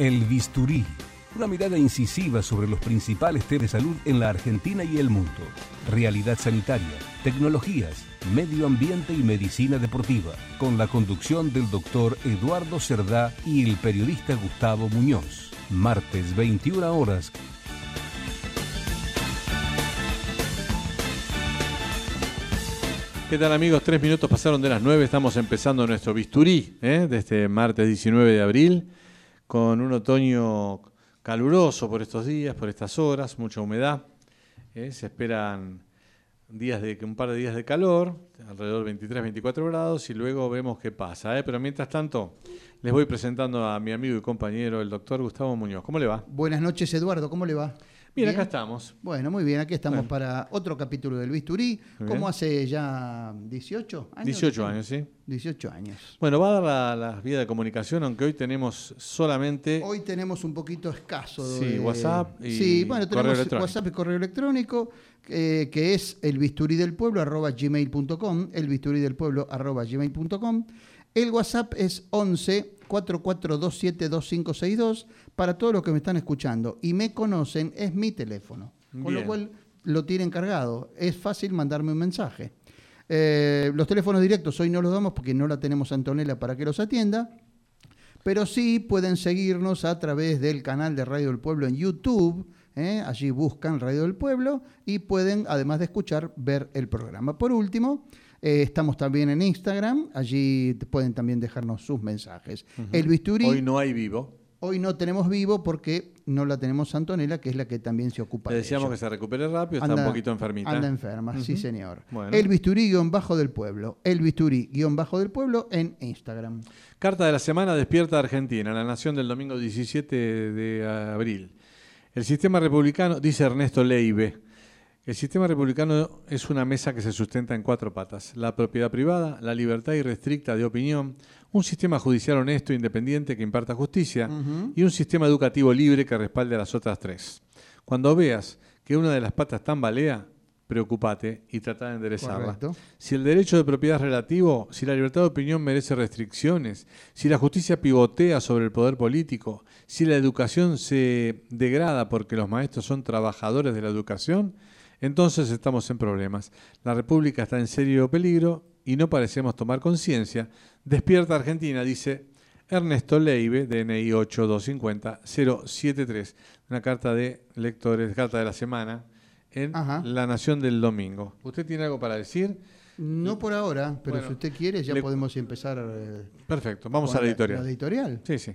El bisturí, una mirada incisiva sobre los principales temas de salud en la Argentina y el mundo. Realidad sanitaria, tecnologías, medio ambiente y medicina deportiva, con la conducción del doctor Eduardo Cerdá y el periodista Gustavo Muñoz. Martes 21 horas. ¿Qué tal amigos? Tres minutos pasaron de las nueve, estamos empezando nuestro bisturí ¿eh? de este martes 19 de abril, con un otoño caluroso por estos días, por estas horas, mucha humedad. ¿eh? Se esperan días de un par de días de calor, alrededor de 23, 24 grados, y luego vemos qué pasa. ¿eh? Pero mientras tanto, les voy presentando a mi amigo y compañero, el doctor Gustavo Muñoz. ¿Cómo le va? Buenas noches, Eduardo. ¿Cómo le va? ¿Bien? acá estamos. Bueno, muy bien. Aquí estamos Bueno. para otro capítulo del Bisturí. Muy ¿Cómo bien. hace ya 18 años? 18 años, ¿sí? 18 años. Bueno, va a dar la, la vía de comunicación, aunque hoy tenemos solamente... Hoy tenemos un poquito escaso. Sí, de- WhatsApp y Sí, bueno, correo tenemos electrónico. WhatsApp y correo electrónico, eh, que es el bisturí del pueblo arroba gmail.com, el bisturí del pueblo arroba gmail.com. El WhatsApp es 11 44272562 para todos los que me están escuchando y me conocen, es mi teléfono. Con Bien. lo cual lo tienen cargado. Es fácil mandarme un mensaje. Eh, los teléfonos directos hoy no los damos porque no la tenemos Antonella para que los atienda. Pero sí pueden seguirnos a través del canal de Radio del Pueblo en YouTube. ¿eh? Allí buscan Radio del Pueblo y pueden, además de escuchar, ver el programa. Por último, eh, estamos también en Instagram. Allí pueden también dejarnos sus mensajes. El bisturí. Hoy no hay vivo. Hoy no tenemos vivo porque no la tenemos Antonella, que es la que también se ocupa Le de decíamos que se recupere rápido, está Anda- un poquito enfermita. Anda enferma, sí señor. Bueno. El bisturí guion bajo del pueblo. El bisturí guion bajo del pueblo en Instagram. Carta de la semana despierta Argentina, la nación del domingo 17 de abril. El sistema republicano, dice Ernesto Leibe, el sistema republicano es una mesa que se sustenta en cuatro patas. La propiedad privada, la libertad irrestricta de opinión, un sistema judicial honesto e independiente que imparta justicia y un sistema educativo libre que respalde a las otras tres. Cuando veas que una de las patas tambalea, preocupate y trata de enderezarla. Correcto. Si el derecho de propiedad es relativo, si la libertad de opinión merece restricciones, si la justicia pivotea sobre el poder político, si la educación se degrada porque los maestros son trabajadores de la educación, entonces estamos en problemas. La República está en serio peligro y no parecemos tomar conciencia. Despierta Argentina, dice Ernesto Leibe, DNI 8250-073, una carta de lectores, carta de la semana, en Ajá. La Nación del Domingo. ¿Usted tiene algo para decir? No por ahora, pero Bueno, si usted quiere ya le- podemos empezar. eh, Perfecto, vamos a la editorial. La editorial. Sí, sí.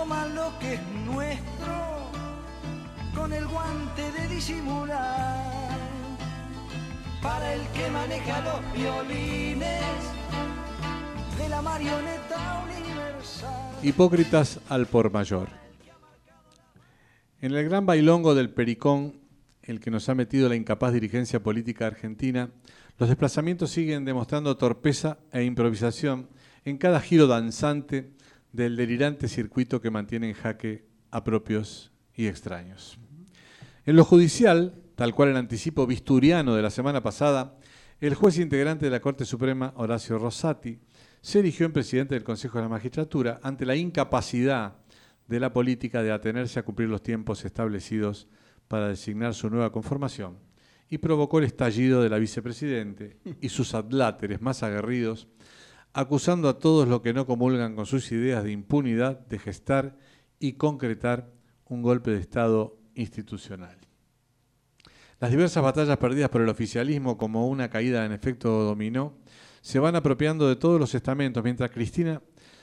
toman lo que es nuestro con el guante de disimular para el que maneja los violines de la marioneta universal Hipócritas al por mayor. En el gran bailongo del Pericón, el que nos ha metido la incapaz dirigencia política argentina, los desplazamientos siguen demostrando torpeza e improvisación en cada giro danzante del delirante circuito que mantiene en jaque a propios y extraños. En lo judicial, tal cual el anticipo bisturiano de la semana pasada, el juez integrante de la Corte Suprema, Horacio Rosati, se erigió en presidente del Consejo de la Magistratura ante la incapacidad de la política de atenerse a cumplir los tiempos establecidos para designar su nueva conformación y provocó el estallido de la vicepresidente y sus adláteres más aguerridos, acusando a todos los que no comulgan con sus ideas de impunidad de gestar y concretar un golpe de Estado institucional. Las diversas batallas perdidas por el oficialismo como una caída en efecto dominó se van apropiando de todos los estamentos, mientras Cristina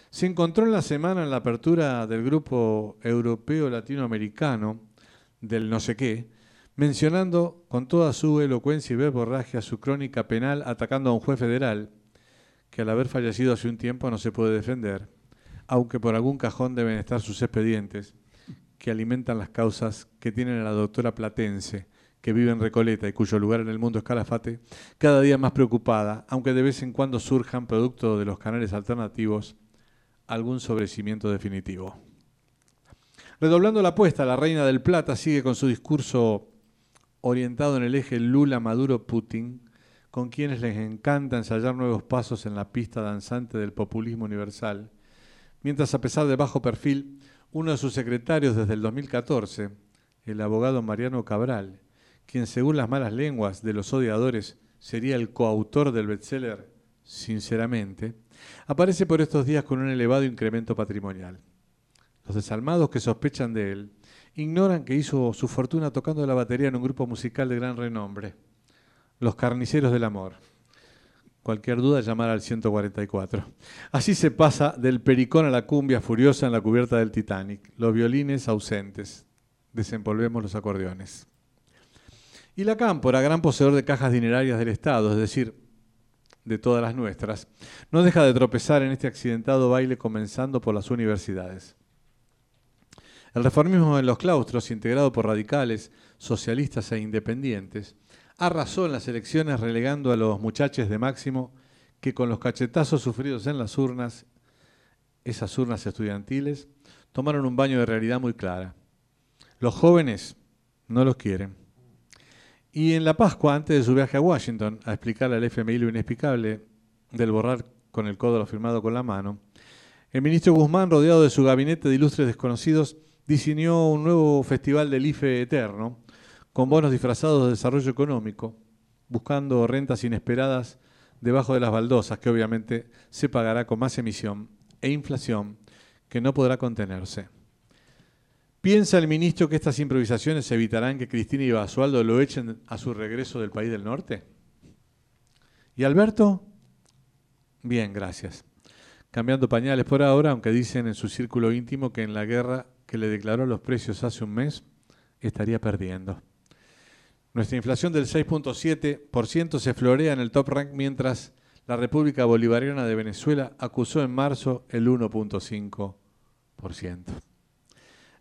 se encontró en la semana en la apertura del grupo europeo latinoamericano del no sé qué, mencionando con toda su elocuencia y verborragia su crónica penal atacando a un juez federal que al haber fallecido hace un tiempo no se puede defender, aunque por algún cajón deben estar sus expedientes que alimentan las causas que tienen a la doctora Platense, que vive en Recoleta y cuyo lugar en el mundo es Calafate, cada día más preocupada, aunque de vez en cuando surjan, producto de los canales alternativos, algún sobrecimiento definitivo. Redoblando la apuesta, la reina del Plata sigue con su discurso orientado en el eje Lula-Maduro-Putin, con quienes les encanta ensayar nuevos pasos en la pista danzante del populismo universal, mientras a pesar de bajo perfil, uno de sus secretarios desde el 2014, el abogado Mariano Cabral, quien según las malas lenguas de los odiadores sería el coautor del bestseller Sinceramente, aparece por estos días con un elevado incremento patrimonial. Los desalmados que sospechan de él ignoran que hizo su fortuna tocando la batería en un grupo musical de gran renombre, Los Carniceros del Amor. Cualquier duda, llamar al 144. Así se pasa del pericón a la cumbia furiosa en la cubierta del Titanic. Los violines ausentes. Desempolvemos los acordeones. Y la Cámpora, gran poseedor de cajas dinerarias del Estado, es decir, de todas las nuestras, no deja de tropezar en este accidentado baile comenzando por las universidades. El reformismo en los claustros, integrado por radicales, socialistas e independientes, arrasó en las elecciones relegando a los muchachos de Máximo que con los cachetazos sufridos en las urnas, esas urnas estudiantiles, tomaron un baño de realidad muy clara. Los jóvenes no los quieren. Y en la Pascua, antes de su viaje a Washington, a explicarle al FMI lo inexplicable del borrar con el codo lo firmado con la mano, el ministro Guzmán, rodeado de su gabinete de ilustres desconocidos, diseñó un nuevo festival del IFE eterno, con bonos disfrazados de desarrollo económico, buscando rentas inesperadas debajo de las baldosas, que obviamente se pagará con más emisión e inflación que no podrá contenerse. ¿Piensa el ministro que estas improvisaciones evitarán que Cristina y Basualdo lo echen a su regreso del país del norte? ¿Y Alberto? Bien, gracias. Cambiando pañales por ahora, aunque dicen en su círculo íntimo que en la guerra que le declaró los precios hace un mes, estaría perdiendo. Nuestra inflación del 6.7% se florea en el top rank mientras la República Bolivariana de Venezuela acusó en marzo el 1.5%.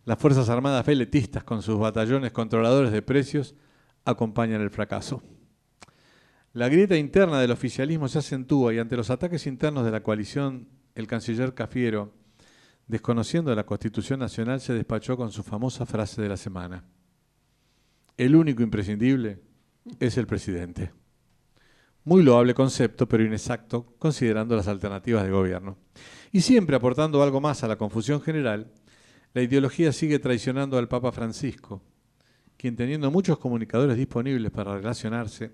Las Fuerzas Armadas feletistas con sus batallones controladores de precios acompañan el fracaso. La grieta interna del oficialismo se acentúa y ante los ataques internos de la coalición, el canciller Cafiero, desconociendo la Constitución Nacional, se despachó con su famosa frase de la semana. El único imprescindible es el presidente. Muy loable concepto, pero inexacto, considerando las alternativas de gobierno. Y siempre aportando algo más a la confusión general, la ideología sigue traicionando al Papa Francisco, quien teniendo muchos comunicadores disponibles para relacionarse,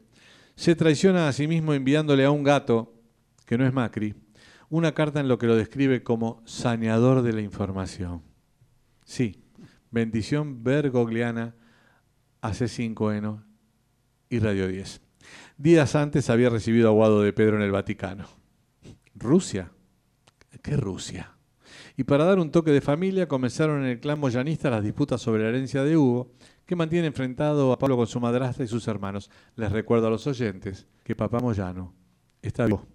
se traiciona a sí mismo enviándole a un gato, que no es Macri, una carta en lo que lo describe como saneador de la información. Sí, bendición bergogliana a C5N y Radio 10. Días antes había recibido aguado de Pedro en el Vaticano. ¿Rusia? ¿Qué Rusia? Y para dar un toque de familia, comenzaron en el clan moyanista las disputas sobre la herencia de Hugo, que mantiene enfrentado a Pablo con su madrastra y sus hermanos. Les recuerdo a los oyentes que papá Moyano está vivo.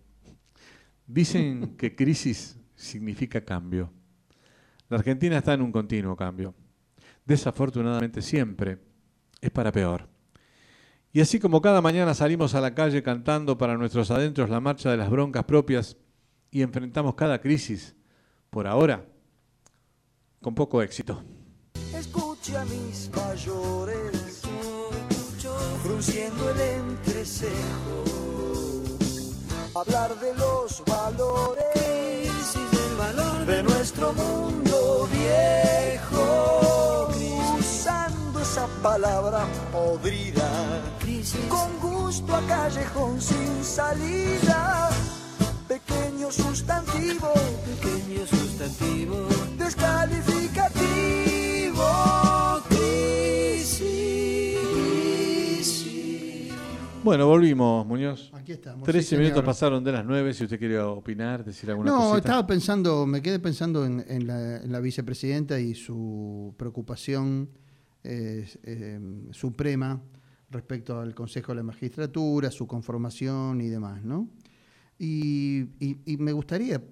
Dicen que crisis significa cambio. La Argentina está en un continuo cambio. Desafortunadamente siempre es para peor. Y así como cada mañana salimos a la calle cantando para nuestros adentros la marcha de las broncas propias y enfrentamos cada crisis por ahora, con poco éxito. Escuche a mis mayores, frunciendo el entrecejo. Hablar de los valores del valor de nuestro mundo viejo, esa palabra podrida, con gusto a callejón sin salida, pequeño sustantivo, pequeño sustantivo descalificativo, crisis. Bueno, volvimos, Muñoz. Aquí estamos. 13 sí, minutos pasaron de las 9. Si usted quiere opinar, decir alguna No, cosita. estaba pensando, me quedé pensando en, en la, en la vicepresidenta y su preocupación suprema respecto al Consejo de la Magistratura, su conformación y demás, ¿no? Y, me gustaría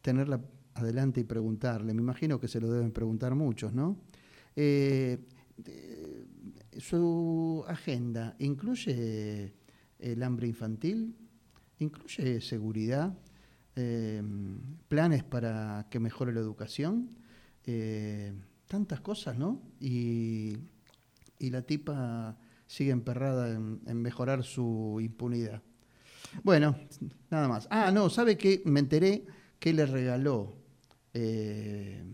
tenerla adelante y preguntarle, me imagino que se lo deben preguntar muchos, ¿no? Eh, su agenda incluye el hambre infantil, incluye seguridad, eh, planes para que mejore la educación, eh, tantas cosas, ¿no? Y, y la tipa sigue emperrada en, en mejorar su impunidad. Bueno, nada más. Ah, no, ¿sabe qué? Me enteré que le regaló eh,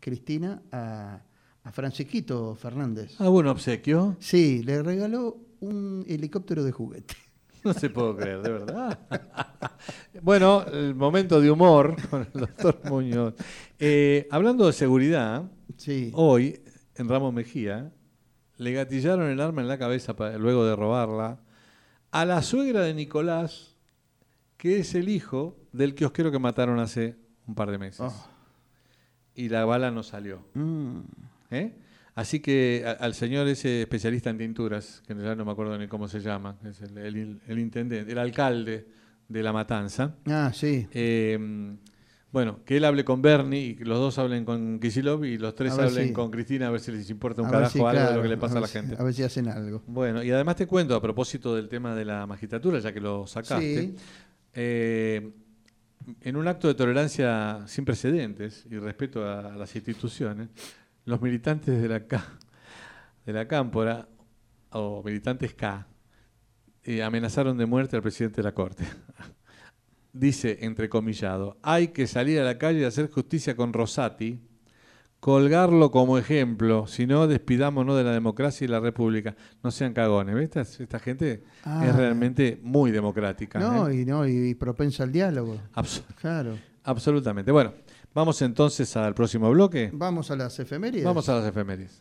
Cristina a, a Francisquito Fernández. Ah, bueno, obsequio. Sí, le regaló un helicóptero de juguete. No se puedo creer, de verdad. bueno, el momento de humor con el doctor Muñoz. Eh, hablando de seguridad, Sí. hoy en Ramos Mejía le gatillaron el arma en la cabeza pa- luego de robarla a la suegra de Nicolás, que es el hijo del kiosquero que mataron hace un par de meses. Oh. Y la bala no salió. Mm. ¿eh? Así que a- al señor ese especialista en tinturas, que ya no me acuerdo ni cómo se llama, es el, el- el intendente, el alcalde de La Matanza, Ah, sí. eh, bueno, que él hable con Bernie y que los dos hablen con Kisilov y los tres hablen si- con Cristina a ver si les importa un carajo si, algo de lo que le pasa a, la si- gente. A ver si hacen algo. Bueno, y además te cuento, a propósito del tema de la magistratura, ya que lo sacaste, Sí. eh, en un acto de tolerancia sin precedentes y respeto a, las instituciones, los militantes de la, de la Cámpora, o militantes K, eh, amenazaron de muerte al presidente de la Corte. Dice, entrecomillado, hay que salir a la calle y hacer justicia con Rosati, colgarlo como ejemplo, si no despidámonos de la democracia y la república. No sean cagones, ¿ves? Esta, esta gente Ah. es realmente muy democrática. No, ¿eh? y no, y propensa al diálogo. Abs- Claro. absolutamente. Bueno, vamos entonces al próximo bloque. Vamos a las efemérides. Vamos a las efemérides.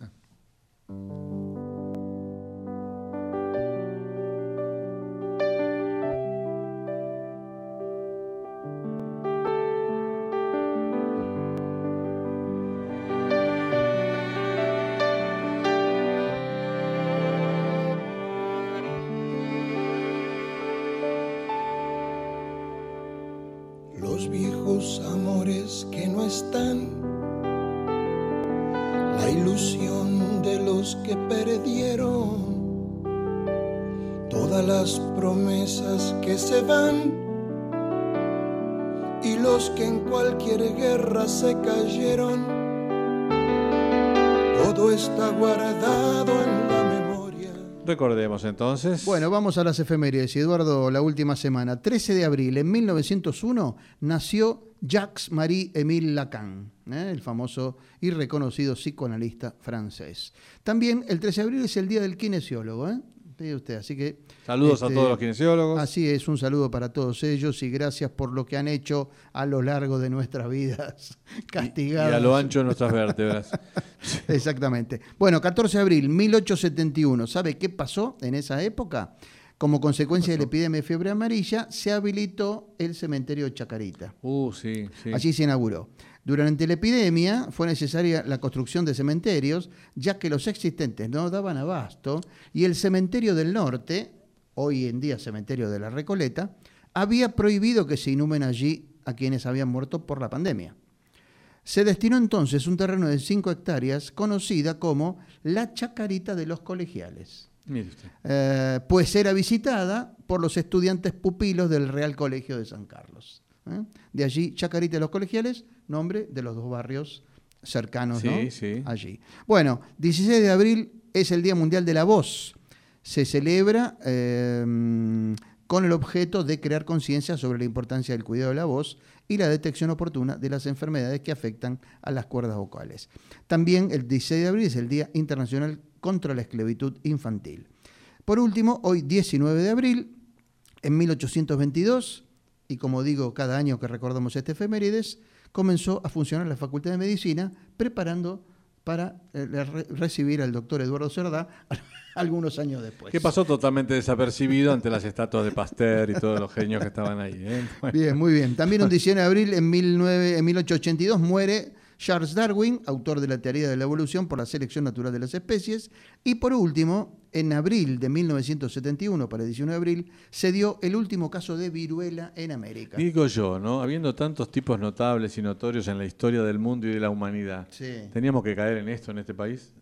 Recordemos entonces. Bueno, vamos a las efemérides. Eduardo, la última semana. 13 de abril, en 1901, nació Jacques-Marie-Émile Lacan, ¿eh? el famoso y reconocido psicoanalista francés. También el 13 de abril es el Día del Kinesiólogo. ¿eh? Fíjate usted, así que... Saludos a este, todos los kinesiólogos. Así es, un saludo para todos ellos y gracias por lo que han hecho a lo largo de nuestras vidas y, y castigadas. a lo ancho de nuestras vértebras. Exactamente. Bueno, 14 de abril 1871. ¿Sabe qué pasó en esa época? Como consecuencia de la epidemia de fiebre amarilla, se habilitó el cementerio de Chacarita. Uh, sí, sí. Allí se inauguró. Durante la epidemia fue necesaria la construcción de cementerios, ya que los existentes no daban abasto y el cementerio del norte, hoy en día cementerio de la Recoleta, había prohibido que se inhumen allí a quienes habían muerto por la pandemia. Se destinó entonces un terreno de 5 hectáreas conocida como la Chacarita de los Colegiales, Mire usted. eh, pues era visitada por los estudiantes pupilos del Real Colegio de San Carlos. ¿eh? De allí Chacarita de los Colegiales, nombre de los dos barrios cercanos Sí, ¿no? sí. allí. Bueno, 16 de abril es el Día Mundial de la Voz. se celebra eh, con el objeto de crear conciencia sobre la importancia del cuidado de la voz y la detección oportuna de las enfermedades que afectan a las cuerdas vocales. También el 16 de abril es el Día Internacional contra la Esclavitud Infantil. Por último, hoy 19 de abril, en 1822, y como digo cada año que recordamos este efemérides, comenzó a funcionar la Facultad de Medicina preparando para eh, re- recibir al doctor Eduardo Cerdá algunos años después. Que pasó totalmente desapercibido ante las estatuas de Pasteur y todos los genios que estaban ahí. ¿eh? Bueno, Bien, muy bien. También un 19 de abril, en, 19 en 1882, muere Charles Darwin, autor de la teoría de la evolución por la selección natural de las especies. Y por último, en abril de 1971, para el 19 de abril, se dio el último caso de viruela en América. Digo yo, ¿no? Habiendo tantos tipos notables y notorios en la historia del mundo y de la humanidad, Sí. ¿teníamos que caer en esto en este país?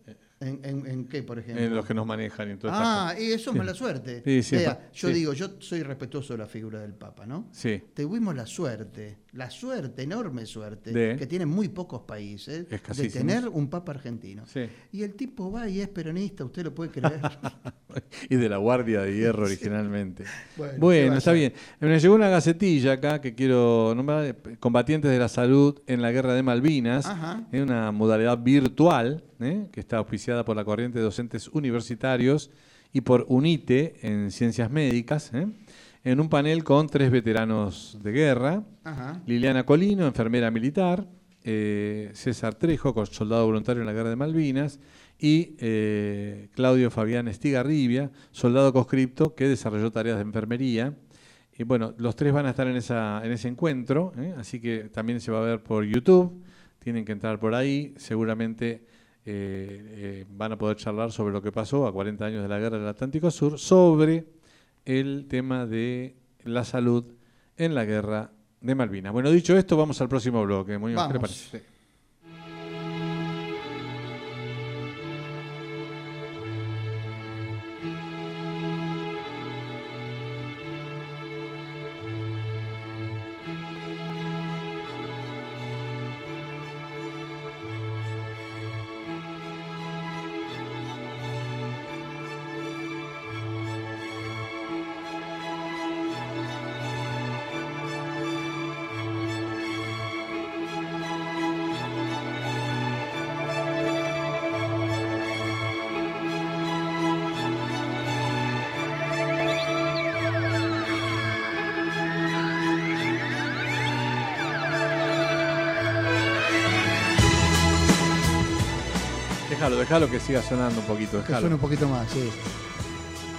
¿En, en- en qué, por ejemplo? En los que nos manejan y en Ah, y eso es mala suerte. Sí, sí, Vea, es- yo digo, yo soy respetuoso de la figura del Papa, ¿no? Sí, Tuvimos la suerte, la suerte, enorme suerte, De- que tienen muy pocos países, de tener un Papa argentino. sí. Y el tipo va y es peronista, usted lo puede creer. y de la Guardia de Hierro originalmente. Bueno, ¿qué Bueno, va a está bien. Me llegó una gacetilla acá que quiero nombrar, combatientes de la salud en la guerra de Malvinas, Ajá. en una modalidad virtual, ¿eh? que está auspiciada por la corriente de docentes universitarios y por UNITE en ciencias médicas, ¿eh? En un panel con tres veteranos de guerra, Ajá. Liliana Colino, enfermera militar, eh, César Trejo, soldado voluntario en la guerra de Malvinas, y eh, Claudio Fabián Estigarribia, soldado conscripto que desarrolló tareas de enfermería. Y bueno, los tres van a estar en, esa, en ese encuentro, ¿eh? así que también se va a ver por YouTube, tienen que entrar por ahí, seguramente van a poder charlar sobre lo que pasó a 40 años de la guerra del Atlántico Sur, sobre el tema de la salud en la guerra de Malvinas. Bueno, dicho esto, vamos al próximo bloque. Muñoz, ¿qué le Vamos. parece? Déjalo, déjalo que siga sonando un poquito, Que suene un poquito más, sí.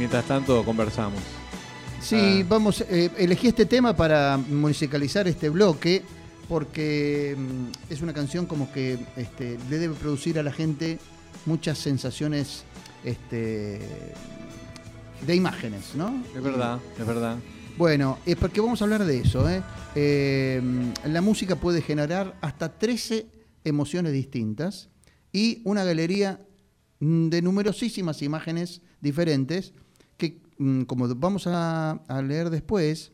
Mientras tanto, conversamos. Sí, Ah. vamos, eh, elegí este tema para musicalizar este bloque porque mm, es una canción como que este, le debe producir a la gente muchas sensaciones este, de imágenes, ¿no? Es verdad, es verdad. Bueno, es porque vamos a hablar de eso. ¿eh? Eh, la música puede generar hasta 13 emociones distintas y una galería mm, de numerosísimas imágenes diferentes que, mm, como vamos a, a leer después,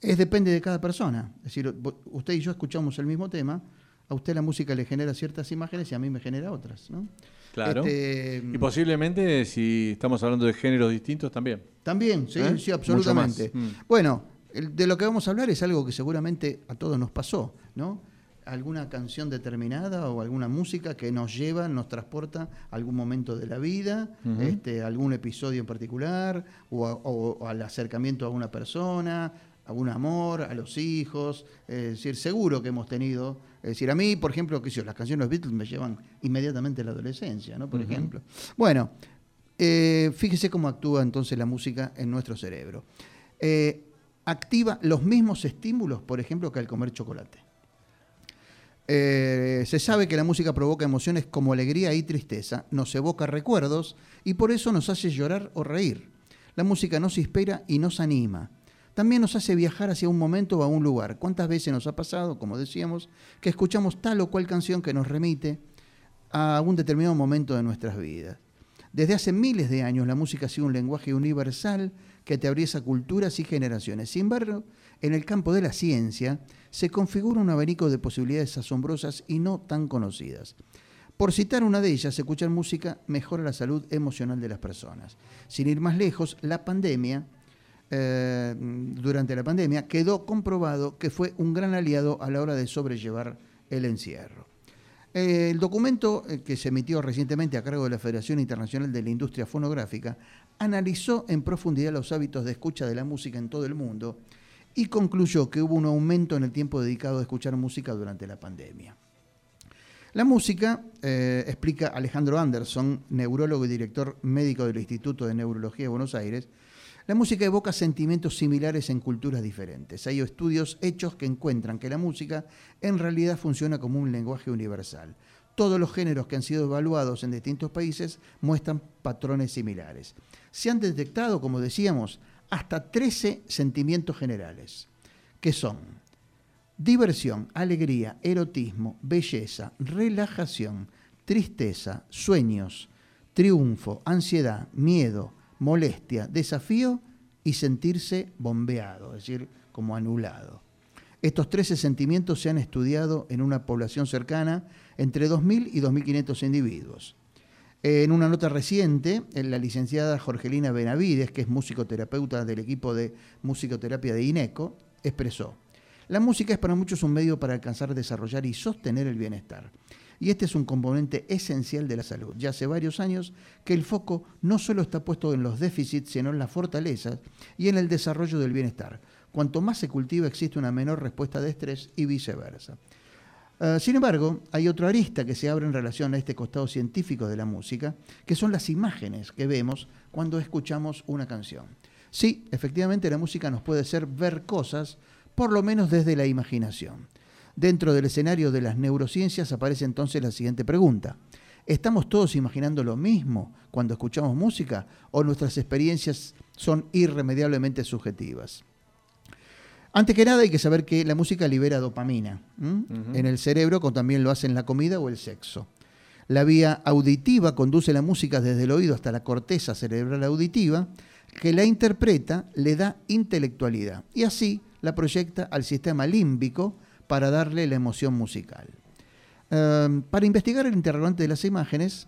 es depende de cada persona. Es decir, usted y yo escuchamos el mismo tema, a usted la música le genera ciertas imágenes y a mí me genera otras. ¿no? Claro. Este, Y posiblemente, si estamos hablando de géneros distintos, también. También, sí, ¿Eh? sí, absolutamente. Mm. Bueno, de lo que vamos a hablar es algo que seguramente a todos nos pasó, ¿no? Alguna canción determinada o alguna música que nos lleva, nos transporta a algún momento de la vida, este, algún episodio en particular, o, a- o- o al acercamiento a una persona, a un amor, a los hijos. Es decir, seguro que hemos tenido. Es decir, a mí, por ejemplo, sé yo, las canciones de los Beatles me llevan inmediatamente a la adolescencia, ¿no? Por ejemplo. Bueno, eh, fíjese cómo actúa entonces la música en nuestro cerebro. Eh, activa los mismos estímulos, por ejemplo, que al comer chocolate. Eh, se sabe que la música provoca emociones como alegría y tristeza, nos evoca recuerdos y por eso nos hace llorar o reír. La música nos inspira y nos anima. También nos hace viajar hacia un momento o a un lugar. ¿Cuántas veces nos ha pasado, como decíamos, que escuchamos tal o cual canción que nos remite a un determinado momento de nuestras vidas? Desde hace miles de años la música ha sido un lenguaje universal que atraviesa culturas y generaciones. Sin embargo, en el campo de la ciencia se configura un abanico de posibilidades asombrosas y no tan conocidas. Por citar una de ellas, escuchar música mejora la salud emocional de las personas. Sin ir más lejos, la pandemia, eh, durante la pandemia, quedó comprobado que fue un gran aliado a la hora de sobrellevar el encierro. Eh, el documento eh, que se emitió recientemente a cargo de la Federación Internacional de la Industria Fonográfica analizó en profundidad los hábitos de escucha de la música en todo el mundo y concluyó que hubo un aumento en el tiempo dedicado a escuchar música durante la pandemia. La música, eh, explica Alejandro Anderson, neurólogo y director médico del Instituto de Neurología de Buenos Aires, la música evoca sentimientos similares en culturas diferentes. Hay estudios hechos que encuentran que la música en realidad funciona como un lenguaje universal. Todos los géneros que han sido evaluados en distintos países muestran patrones similares. Se han detectado, como decíamos, hasta 13 sentimientos generales, que son diversión, alegría, erotismo, belleza, relajación, tristeza, sueños, triunfo, ansiedad, miedo, molestia, desafío y sentirse bombeado, es decir, como anulado. Estos 13 sentimientos se han estudiado en una población cercana entre 2.000 y 2.500 individuos. En una nota reciente, la licenciada Jorgelina Benavides, que es musicoterapeuta del equipo de musicoterapia de INECO, expresó, la música es para muchos un medio para alcanzar, desarrollar y sostener el bienestar y este es un componente esencial de la salud. Ya hace varios años que el foco no solo está puesto en los déficits, sino en las fortalezas y en el desarrollo del bienestar. Cuanto más se cultiva existe una menor respuesta de estrés y viceversa. Ah, sin embargo, hay otra arista que se abre en relación a este costado científico de la música, que son las imágenes que vemos cuando escuchamos una canción. Sí, efectivamente la música nos puede hacer ver cosas, por lo menos desde la imaginación. Dentro del escenario de las neurociencias aparece entonces la siguiente pregunta. ¿Estamos todos imaginando lo mismo cuando escuchamos música o nuestras experiencias son irremediablemente subjetivas? Antes que nada hay que saber que la música libera dopamina en el cerebro, como también lo hacen la comida o el sexo. La vía auditiva conduce la música desde el oído hasta la corteza cerebral auditiva, que la interpreta, le da intelectualidad y así la proyecta al sistema límbico, para darle la emoción musical. Em, para investigar el interrogante de las imágenes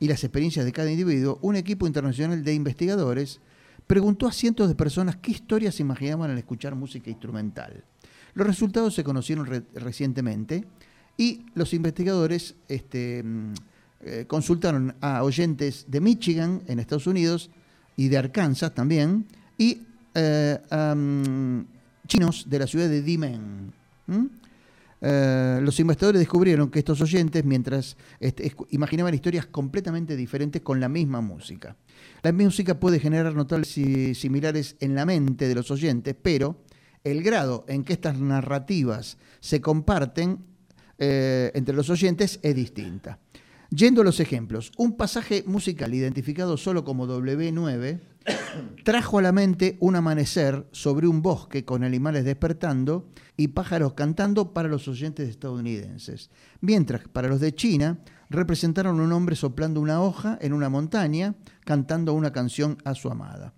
y las experiencias de cada individuo, un equipo internacional de investigadores preguntó a cientos de personas qué historias imaginaban al escuchar música instrumental. Los resultados se conocieron recientemente y los investigadores este, mm, eh, consultaron a oyentes de Michigan, en Estados Unidos, y de Arkansas también, y eh, chinos de la ciudad de Dimen, Eh, los investigadores descubrieron que estos oyentes, mientras imaginaban historias completamente diferentes con la misma música. La música puede generar notables similares en la mente de los oyentes, pero el grado en que estas narrativas se comparten eh, entre los oyentes es distinta. Yendo a los ejemplos, un pasaje musical identificado solo como W9 trajo a la mente un amanecer sobre un bosque con animales despertando y pájaros cantando para los oyentes estadounidenses, mientras para los de China representaron un hombre soplando una hoja en una montaña cantando una canción a su amada.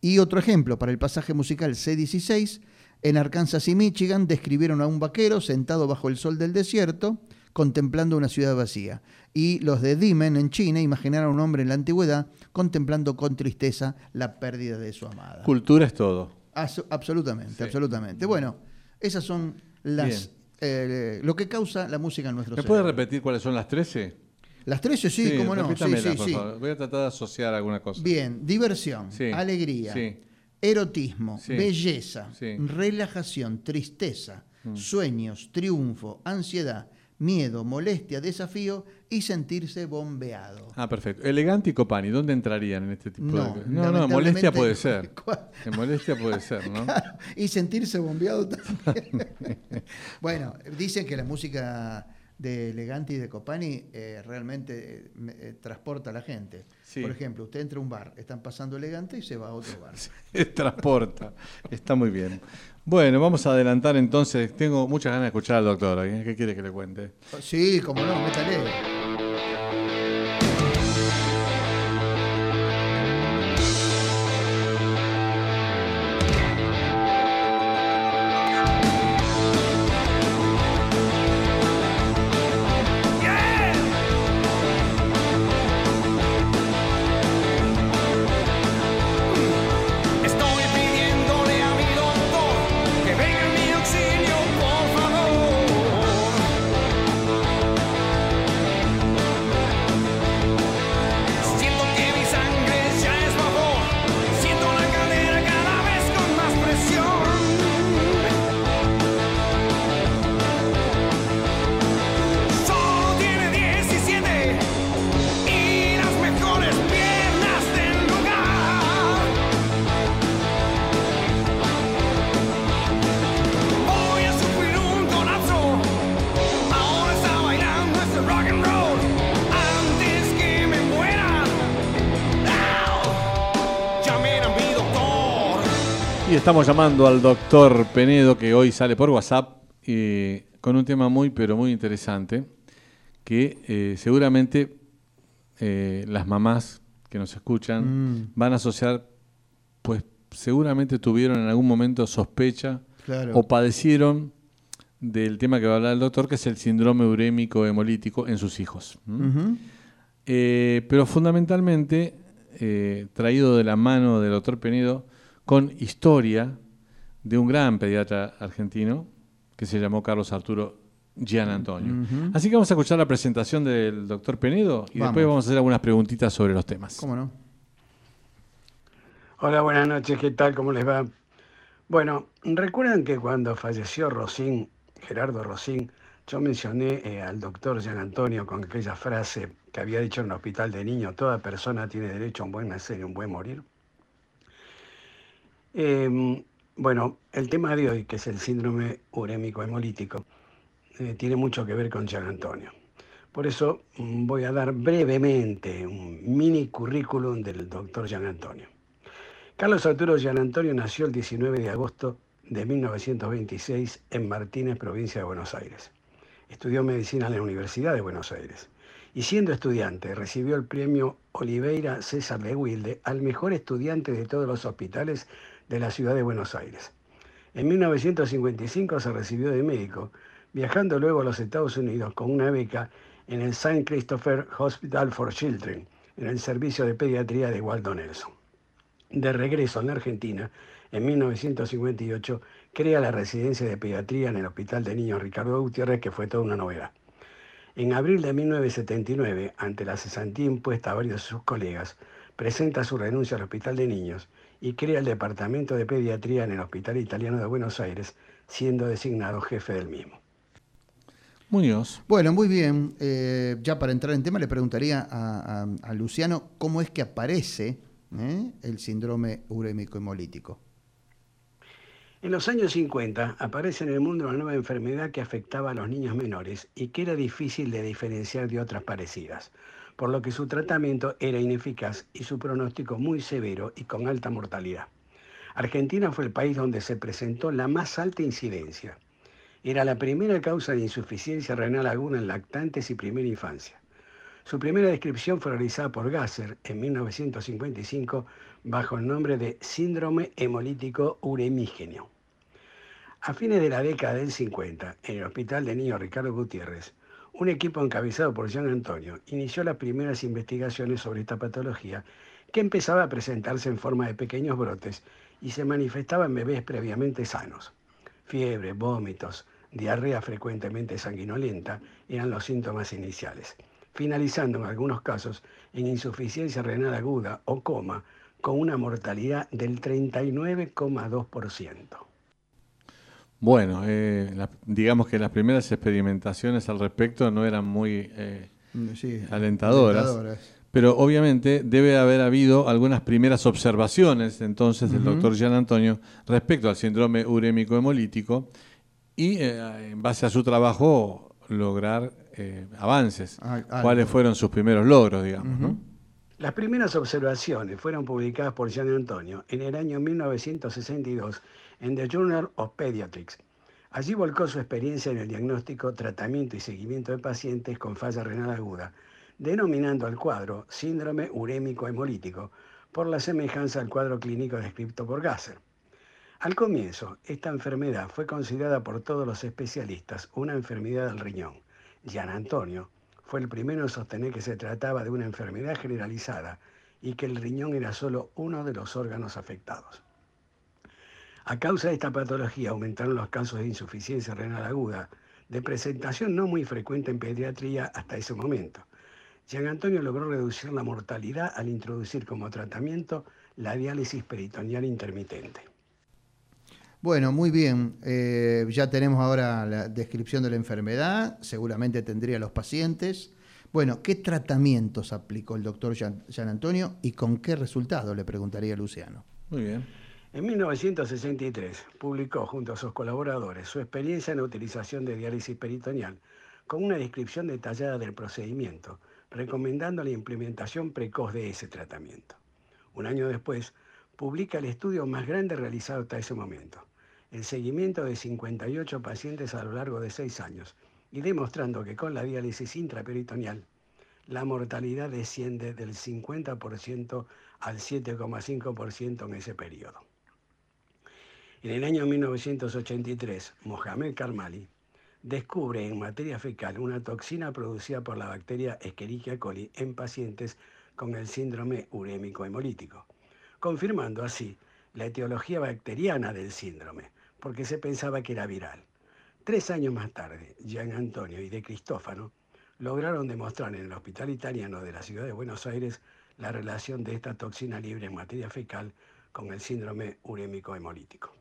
Y otro ejemplo, para el pasaje musical C16, en Arkansas y Michigan describieron a un vaquero sentado bajo el sol del desierto, contemplando una ciudad vacía. Y los de Dimen en China imaginaron a un hombre en la antigüedad contemplando con tristeza la pérdida de su amada. Cultura es todo. absolutamente, absolutamente. Bueno, esas son las eh, lo que causa la música en nuestro ¿Me puede repetir cuáles son las 13? Las 13, sí, cómo no. Sí, sí, sí. Voy a tratar de asociar alguna cosa. Bien, diversión, alegría, erotismo, belleza, relajación, tristeza, mm. sueños, triunfo, ansiedad, miedo, molestia, desafío y sentirse bombeado. Ah, perfecto. Elegante y Copani, ¿dónde entrarían en este tipo de No, no, molestia puede ser. molestia puede ser, ¿no? y sentirse bombeado también. bueno, dicen que la música de Elegante y de Copani eh, realmente eh, transporta a la gente. Por ejemplo, usted entra a un bar, están pasando elegante y se va a otro bar. transporta, está muy bien. Bueno, vamos a adelantar entonces. Tengo muchas ganas de escuchar al doctor. ¿eh? ¿Qué quiere que le cuente? Sí, como no, métale. Estamos llamando al doctor Penedo, que hoy sale por WhatsApp, eh, con un tema muy, pero muy interesante, que eh, seguramente eh, las mamás que nos escuchan Mm. van a asociar, pues seguramente tuvieron en algún momento sospecha Claro. o padecieron del tema que va a hablar el doctor, que es el síndrome urémico hemolítico en sus hijos. Eh, pero fundamentalmente eh, traído de la mano del doctor Penedo con historia de un gran pediatra argentino que se llamó Carlos Arturo Gian Antonio. Así que vamos a escuchar la presentación del doctor Penedo y Vamos. después vamos a hacer algunas preguntitas sobre los temas. ¿Cómo no? Hola, buenas noches, ¿qué tal? ¿Cómo les va? Bueno, recuerdan que cuando falleció Rosín, Gerardo Rosín, yo mencioné eh, al doctor Gian Antonio con aquella frase que había dicho en el hospital de niños, toda persona tiene derecho a un buen nacer y un buen morir. Eh, bueno, el tema de hoy, que es el síndrome urémico hemolítico, eh, tiene mucho que ver con Gian Antonio. Por eso mm, voy a dar brevemente un mini currículum del doctor Gian Antonio. Carlos Arturo Gian Antonio nació el 19 de agosto de 1926 en Martínez, provincia de Buenos Aires. Estudió medicina en la Universidad de Buenos Aires y siendo estudiante recibió el premio Oliveira César de Wilde al mejor estudiante de todos los hospitales de la ciudad de Buenos Aires. En 1955 se recibió de médico, viajando luego a los Estados Unidos con una beca en el St. Christopher Hospital for Children, en el servicio de pediatría de Waldo Nelson. De regreso en Argentina, en 1958, crea la residencia de pediatría en el Hospital de Niños Ricardo Gutiérrez, que fue toda una novedad. En abril de 1979, ante la cesantía impuesta a varios de sus colegas, presenta su renuncia al Hospital de Niños y crea el Departamento de Pediatría en el Hospital Italiano de Buenos Aires, siendo designado jefe del mismo. Muñoz. Bueno, muy bien. Eh, ya para entrar en tema, le preguntaría a, a- a Luciano cómo es que aparece ¿eh? el síndrome urémico hemolítico. En los años 50 aparece en el mundo una nueva enfermedad que afectaba a los niños menores y que era difícil de diferenciar de otras parecidas, por lo que su tratamiento era ineficaz y su pronóstico muy severo y con alta mortalidad. Argentina fue el país donde se presentó la más alta incidencia. Era la primera causa de insuficiencia renal aguda en lactantes y primera infancia. Su primera descripción fue realizada por Gasser en 1955 bajo el nombre de síndrome hemolítico uremígeno. A fines de la década del 50, en el Hospital de Niños Ricardo Gutiérrez, un equipo encabezado por Jean Antonio inició las primeras investigaciones sobre esta patología que empezaba a presentarse en forma de pequeños brotes y se manifestaba en bebés previamente sanos. Fiebre, vómitos, diarrea frecuentemente sanguinolenta eran los síntomas iniciales, finalizando en algunos casos en insuficiencia renal aguda o coma con una mortalidad del 39,2%. Bueno, eh, la- digamos que las primeras experimentaciones al respecto no eran muy eh, Sí, alentadoras, alentadoras. pero obviamente debe haber habido algunas primeras observaciones entonces del doctor Gian Antonio respecto al síndrome urémico hemolítico y eh, en base a su trabajo lograr eh, avances. Ah. ¿Cuáles fueron sus primeros logros, digamos? Las primeras observaciones fueron publicadas por Gian Antonio en el año 1962 en The Journal of Pediatrics. Allí volcó su experiencia en el diagnóstico, tratamiento y seguimiento de pacientes con falla renal aguda, denominando al cuadro síndrome urémico hemolítico por la semejanza al cuadro clínico descrito por Gasser. Al comienzo, esta enfermedad fue considerada por todos los especialistas una enfermedad del riñón. Gian Antonio fue el primero en sostener que se trataba de una enfermedad generalizada y que el riñón era solo uno de los órganos afectados. A causa de esta patología aumentaron los casos de insuficiencia renal aguda, de presentación no muy frecuente en pediatría hasta ese momento. Gian Antonio logró reducir la mortalidad al introducir como tratamiento la diálisis peritoneal intermitente. Bueno, muy bien. Eh, ya tenemos ahora la descripción de la enfermedad. Seguramente tendría los pacientes. Bueno, ¿qué tratamientos aplicó el doctor Gian Gian Antonio y con qué resultado? Le preguntaría a Luciano. Muy bien. En 1963 publicó junto a sus colaboradores su experiencia en la utilización de diálisis peritoneal con una descripción detallada del procedimiento, recomendando la implementación precoz de ese tratamiento. Un año después, publica el estudio más grande realizado hasta ese momento, el seguimiento de 58 pacientes a lo largo de seis años, y demostrando que con la diálisis intraperitoneal la mortalidad desciende del 50% al 7,5% en ese periodo. En el año 1983, Mohamed Karmali descubre en materia fecal una toxina producida por la bacteria Escherichia coli en pacientes con el síndrome urémico hemolítico, confirmando así la etiología bacteriana del síndrome, porque se pensaba que era viral. Tres años más tarde, Gian Antonio y De Cristófano lograron demostrar en el Hospital Italiano de la Ciudad de Buenos Aires la relación de esta toxina libre en materia fecal con el síndrome urémico hemolítico.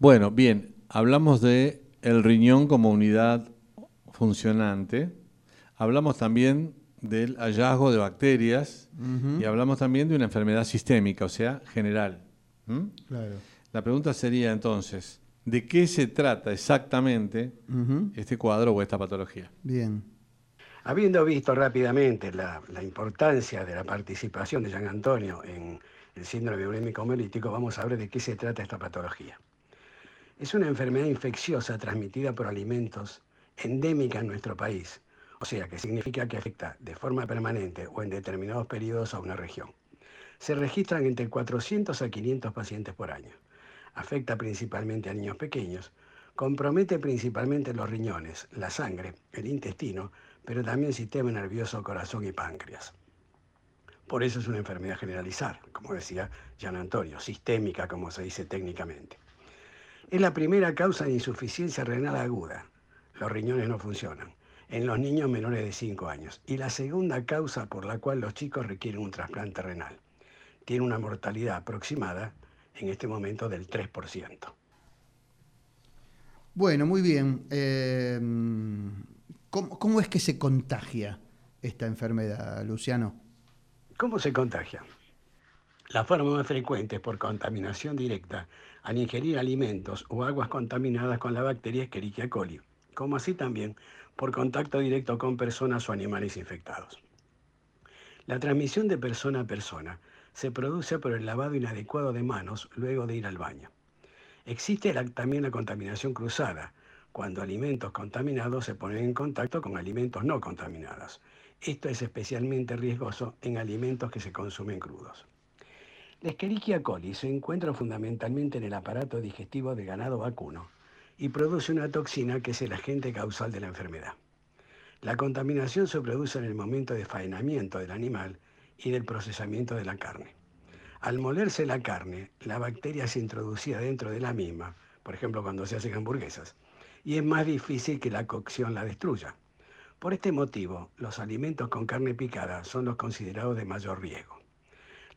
Bueno, bien, hablamos de el riñón como unidad funcionante. Hablamos también del hallazgo de bacterias y hablamos también de una enfermedad sistémica, o sea, general. Claro. La pregunta sería entonces, ¿de qué se trata exactamente este cuadro o esta patología? Bien. Habiendo visto rápidamente la, la, importancia de la participación de Jean Antonio en el síndrome urémico hemolítico, vamos a ver de qué se trata esta patología. Es una enfermedad infecciosa transmitida por alimentos endémica en nuestro país, o sea que significa que afecta de forma permanente o en determinados periodos a una región. Se registran entre 400 a 500 pacientes por año. Afecta principalmente a niños pequeños, compromete principalmente los riñones, la sangre, el intestino, pero también sistema nervioso, corazón y páncreas. Por eso es una enfermedad generalizada, como decía Jean Antonio, sistémica, como se dice técnicamente. Es la primera causa de insuficiencia renal aguda. Los riñones no funcionan en los niños menores de 5 años. Y la segunda causa por la cual los chicos requieren un trasplante renal. Tiene una mortalidad aproximada en este momento del 3%. Bueno, muy bien. Eh, ¿cómo, ¿Cómo es que se contagia esta enfermedad, Luciano? ¿Cómo se contagia? La forma más frecuente es por contaminación directa al ingerir alimentos o aguas contaminadas con la bacteria Escherichia coli, como así también por contacto directo con personas o animales infectados. La transmisión de persona a persona se produce por el lavado inadecuado de manos luego de ir al baño. Existe también la contaminación cruzada, cuando alimentos contaminados se ponen en contacto con alimentos no contaminados. Esto es especialmente riesgoso en alimentos que se consumen crudos. La Escherichia coli se encuentra fundamentalmente en el aparato digestivo del ganado vacuno y produce una toxina que es el agente causal de la enfermedad. La contaminación se produce en el momento de faenamiento del animal y del procesamiento de la carne. Al molerse la carne, la bacteria se introducía dentro de la misma, por ejemplo cuando se hacen hamburguesas, y es más difícil que la cocción la destruya. Por este motivo, los alimentos con carne picada son los considerados de mayor riesgo.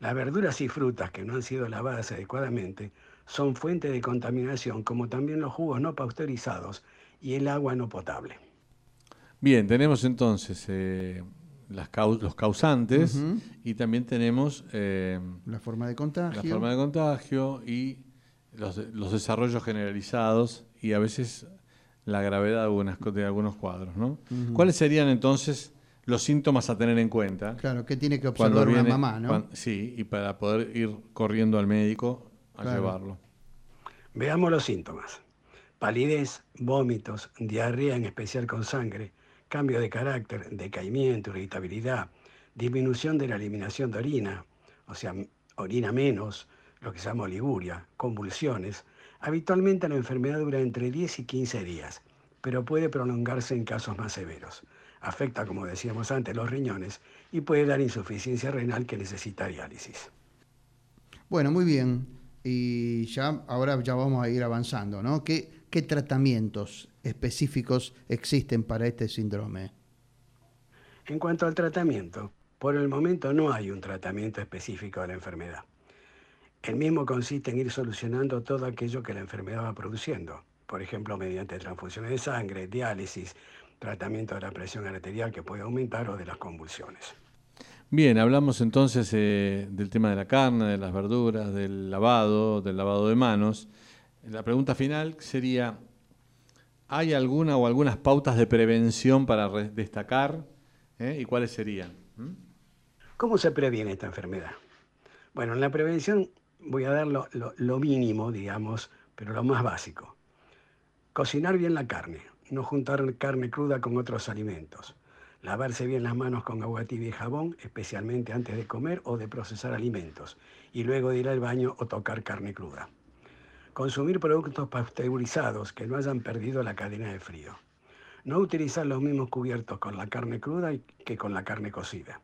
Las verduras y frutas que no han sido lavadas adecuadamente son fuente de contaminación, como también los jugos no pasteurizados y el agua no potable. Bien, tenemos entonces eh, las los causantes y también tenemos eh, la forma de contagio. La forma de contagio y los, desarrollos generalizados y a veces la gravedad de, algunas, de algunos cuadros. ¿no? ¿Cuáles serían entonces los síntomas a tener en cuenta. Claro, que tiene que observar una mamá, ¿no? sí, y para poder ir corriendo al médico a llevarlo. Veamos los síntomas. Palidez, vómitos, diarrea en especial con sangre, cambio de carácter, decaimiento, irritabilidad, disminución de la eliminación de orina, o sea, orina menos, lo que se llama oliguria, convulsiones. Habitualmente la enfermedad dura entre 10 y 15 días, pero puede prolongarse en casos más severos afecta, como decíamos antes, los riñones y puede dar insuficiencia renal que necesita diálisis. Bueno, muy bien. Y ya ahora ya vamos a ir avanzando, ¿no? ¿Qué, qué tratamientos específicos existen para este síndrome? En cuanto al tratamiento, por el momento no hay un tratamiento específico de la enfermedad. El mismo consiste en ir solucionando todo aquello que la enfermedad va produciendo, por ejemplo, mediante transfusiones de sangre, diálisis, tratamiento de la presión arterial que puede aumentar o de las convulsiones. Bien, hablamos entonces eh, del tema de la carne, de las verduras, del lavado, del lavado de manos. La pregunta final sería, ¿hay alguna o algunas pautas de prevención para destacar? Eh? ¿Y cuáles serían? ¿Mm? ¿Cómo se previene esta enfermedad? Bueno, en la prevención voy a dar lo, lo- lo mínimo, digamos, pero lo más básico. Cocinar bien la carne, no juntar carne cruda con otros alimentos. Lavarse bien las manos con agua tibia y jabón, especialmente antes de comer o de procesar alimentos, y luego de ir al baño o tocar carne cruda. Consumir productos pasteurizados que no hayan perdido la cadena de frío. No utilizar los mismos cubiertos con la carne cruda que con la carne cocida.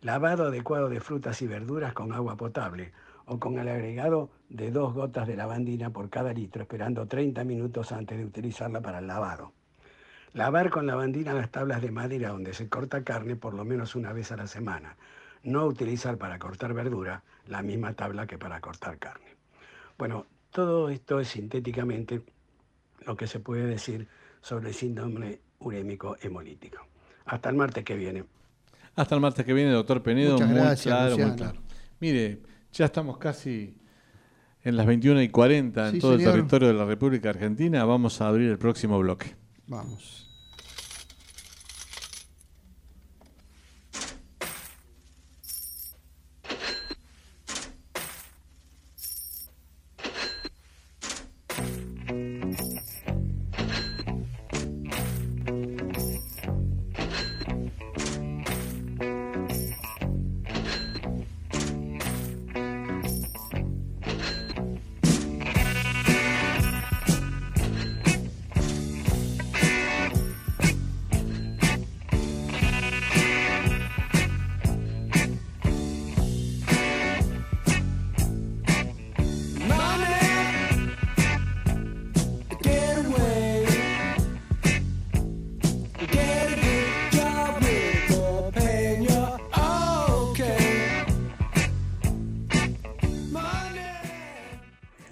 Lavado adecuado de frutas y verduras con agua potable o con el agregado de dos gotas de lavandina por cada litro, esperando 30 minutos antes de utilizarla para el lavado. Lavar con lavandina las tablas de madera donde se corta carne por lo menos una vez a la semana. No utilizar para cortar verdura la misma tabla que para cortar carne. Bueno, todo esto es sintéticamente lo que se puede decir sobre el síndrome urémico hemolítico. Hasta el martes que viene. Hasta el martes que viene, doctor Penedo. Muchas muy gracias, claro, muy claro. Mire, ya estamos casi en las 21 y 40 en Sí, todo el territorio de la República Argentina. Vamos a abrir el próximo bloque. Vamos.